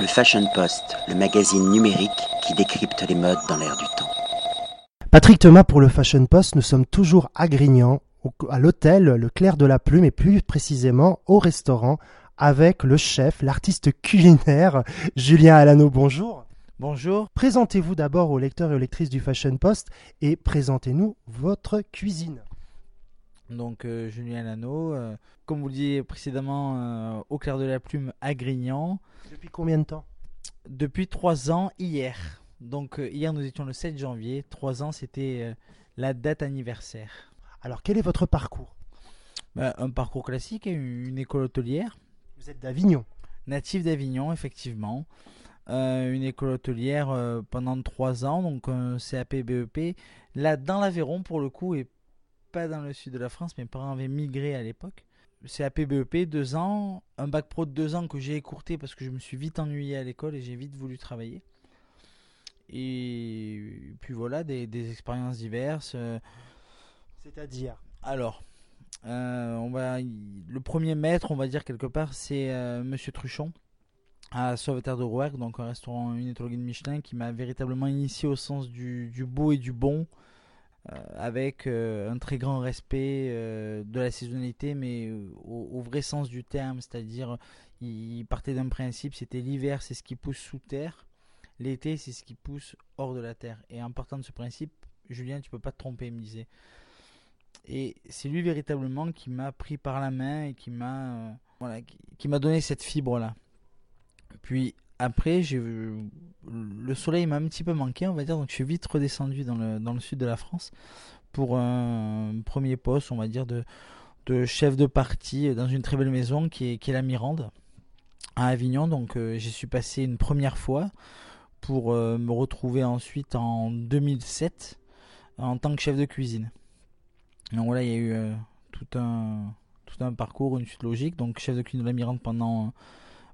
Le Fashion Post, le magazine numérique qui décrypte les modes dans l'air du temps. Patrick Thomas pour le Fashion Post, nous sommes toujours à Grignan, à l'hôtel Le Clair de la Plume et plus précisément au restaurant avec le chef, l'artiste culinaire Julien Alano. Bonjour. Bonjour. Présentez-vous d'abord aux lecteurs et aux lectrices du Fashion Post et présentez-nous votre cuisine. Donc euh, Julien Alano, euh, comme vous le disiez précédemment, euh, au clair de la plume à Grignan. Depuis combien de temps Depuis trois ans hier. Donc hier nous étions le 7 janvier. Trois ans c'était la date anniversaire. Alors quel est votre parcours bah, Un parcours classique, une école hôtelière. Vous êtes d'Avignon Natif d'Avignon, effectivement. une école hôtelière pendant trois ans, donc un CAP BEP. Là, dans l'Aveyron, pour le coup, et pas dans le sud de la France. Mes parents avaient migré à l'époque. C'est à PBEP, deux ans, un bac pro de deux ans que j'ai écourté parce que je me suis vite ennuyé à l'école et j'ai vite voulu travailler. Et puis voilà, des, expériences diverses. Euh, C'est-à-dire? Alors, euh, on va, le premier maître, on va dire quelque part, c'est euh, Monsieur Truchon à Sauveterre de Rouergue, donc un restaurant une étoile de Michelin qui m'a véritablement initié au sens du, du beau et du bon, avec euh, un très grand respect euh, de la saisonnalité, mais au, vrai sens du terme, c'est-à-dire il partait d'un principe, c'était l'hiver, c'est ce qui pousse sous terre, l'été, c'est ce qui pousse hors de la terre. Et en partant de ce principe, Julien, tu peux pas te tromper, il me disait. Et c'est lui véritablement qui m'a pris par la main et qui m'a voilà, qui donné cette fibre là. Puis après, j'ai le soleil m'a un petit peu manqué, on va dire, donc je suis vite redescendu dans le, dans le sud de la France pour un premier poste, on va dire, de, de chef de partie dans une très belle maison qui est, qui est la Mirande à Avignon. Donc euh, j'y suis passé une première fois pour euh, me retrouver ensuite en 2007 en tant que chef de cuisine. Donc voilà, il y a eu euh, tout, un, tout un parcours, une suite logique. Donc chef de cuisine de la Mirande pendant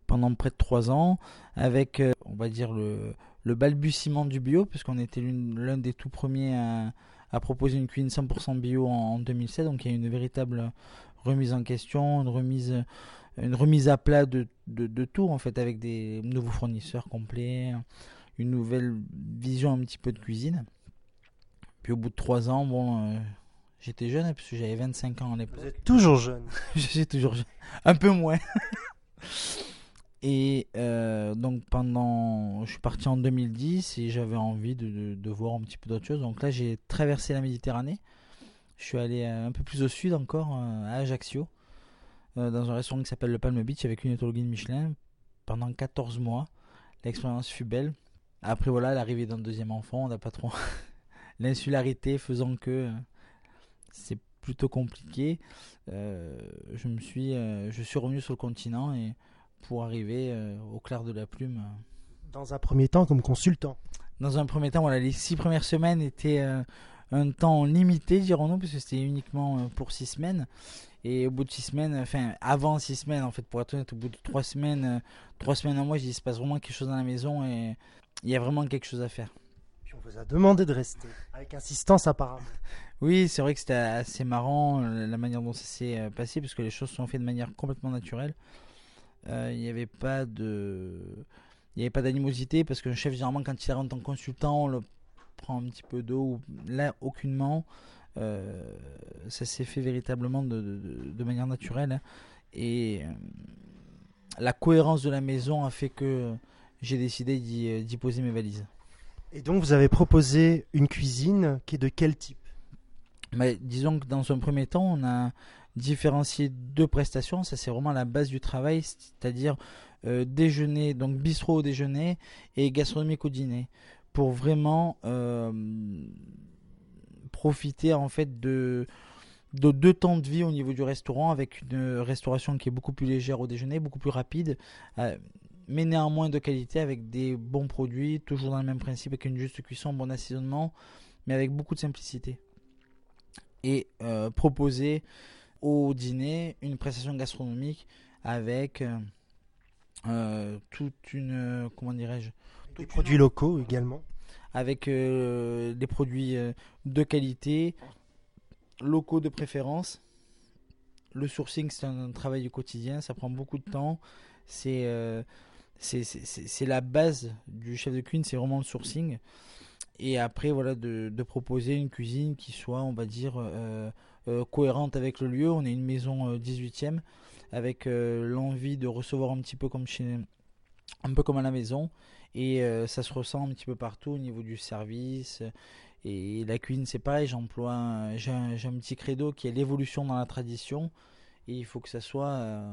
pendant près de trois ans, avec, euh, on va dire, le, le balbutiement du bio, puisqu'on était l'un des tout premiers à, à, proposer une cuisine 100% bio en, 2007. Donc il y a une véritable remise en question, une remise, une remise à plat de, de, de tout, en fait, avec des nouveaux fournisseurs complets, une nouvelle vision un petit peu de cuisine. Puis au bout de trois ans, bon, euh, j'étais jeune, hein, parce que j'avais 25 ans à l'époque. Vous êtes toujours jeune. Je suis toujours jeune. Un peu moins. Et euh, donc pendant, je suis parti en 2010 et j'avais envie de, de, voir un petit peu d'autres choses. Donc là, j'ai traversé la Méditerranée. Je suis allé un peu plus au sud encore, euh, à Ajaccio, euh, dans un restaurant qui s'appelle le Palme Beach avec une étoile Michelin pendant 14 mois. L'expérience fut belle. Après voilà, l'arrivée d'un deuxième enfant, on n'a pas trop l'insularité faisant que c'est plutôt compliqué. je me suis, je suis revenu sur le continent et pour arriver euh, au clair de la plume. Dans un premier temps, comme consultant Dans un premier temps, voilà, les six premières semaines étaient euh, un temps limité, dirons-nous, parce que c'était uniquement euh, pour six semaines. Et au bout de six semaines, enfin avant six semaines, en fait, pour être honnête, au bout de trois semaines, trois semaines en mois, il se passe vraiment quelque chose dans la maison et il y a vraiment quelque chose à faire. Puis on vous a demandé de rester, avec insistance apparemment. oui, c'est vrai que c'était assez marrant la manière dont ça s'est passé, parce que les choses sont faites de manière complètement naturelle. Euh, il n'y avait pas de il n'y avait pas d'animosité parce qu'un chef généralement quand il rentre en consultant on le prend un petit peu d'eau là aucunement. Euh, ça s'est fait véritablement de, de, manière naturelle hein. et euh, la cohérence de la maison a fait que j'ai décidé d'y poser mes valises. Et donc vous avez proposé une cuisine qui est de quel type? Mais disons que dans un premier temps on a différencier deux prestations. Ça, c'est vraiment la base du travail, c'est-à-dire euh, déjeuner, donc bistrot au déjeuner et gastronomique au dîner, pour vraiment euh, profiter en fait de, de deux temps de vie au niveau du restaurant, avec une restauration qui est beaucoup plus légère au déjeuner, beaucoup plus rapide. Euh, mais néanmoins de qualité avec des bons produits, toujours dans le même principe, avec une juste cuisson, bon assaisonnement, mais avec beaucoup de simplicité. Et proposer au dîner une prestation gastronomique avec euh, euh, toute une comment dirais-je des produits locaux également. avec euh, des produits de qualité locaux de préférence. Le sourcing c'est un, travail du quotidien ça prend beaucoup de temps. C'est c'est la base du chef de cuisine, c'est vraiment le sourcing. Et après, voilà, de, de, proposer une cuisine qui soit, on va dire, euh, euh, cohérente avec le lieu. On est une maison 18e, avec l'envie de recevoir un petit peu comme chez, un peu comme à la maison. Et ça se ressent un petit peu partout au niveau du service. Et la cuisine, c'est pareil, j'emploie, j'ai un, un, petit credo qui est l'évolution dans la tradition. Et il faut que ça soit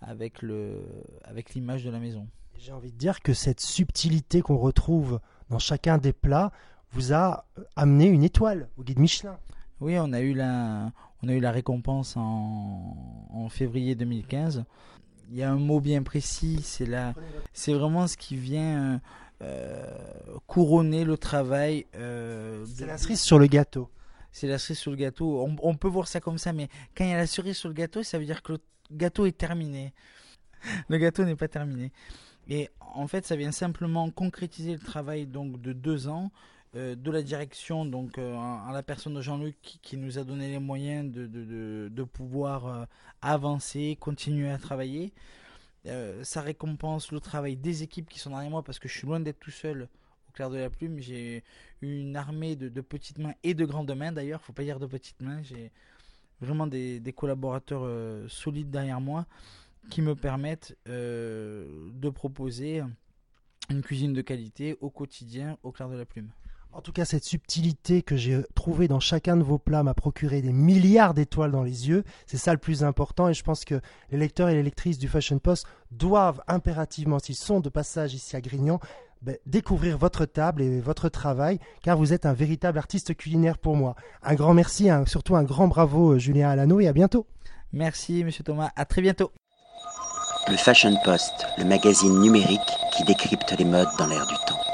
avec le avec l'image de la maison. J'ai envie de dire que cette subtilité qu'on retrouve dans chacun des plats vous a amené une étoile au guide Michelin. Oui, on a eu la on a eu la récompense en, en février 2015. Il y a un mot bien précis, c'est la c'est vraiment ce qui vient euh, couronner le travail. Euh, c'est la cerise sur le gâteau. C'est la cerise sur le gâteau. On, on, peut voir ça comme ça, mais quand il y a la cerise sur le gâteau, ça veut dire que le gâteau est terminé. le gâteau n'est pas terminé. Et en fait, ça vient simplement concrétiser le travail donc de deux ans euh, de la direction, donc euh, à la personne de Jean-Luc qui, nous a donné les moyens de, pouvoir euh, avancer, continuer à travailler. ça récompense le travail des équipes qui sont derrière moi parce que je suis loin d'être tout seul au clair de la plume. J'ai une armée de, petites mains et de grandes mains d'ailleurs. Faut pas dire de petites mains. J'ai vraiment des, collaborateurs euh, solides derrière moi qui me permettent euh, de proposer une cuisine de qualité au quotidien au clair de la plume. En tout cas, cette subtilité que j'ai trouvée dans chacun de vos plats m'a procuré des milliards d'étoiles dans les yeux. C'est ça le plus important et je pense que les lecteurs et les lectrices du Fashion Post doivent impérativement, s'ils sont de passage ici à Grignan, ben, découvrir votre table et votre travail, car vous êtes un véritable artiste culinaire pour moi. Un grand merci, surtout un grand bravo euh, Julien Alano et à bientôt. Merci Monsieur Thomas, à très bientôt. Le Fashion Post, le magazine numérique qui décrypte les modes dans l'air du temps.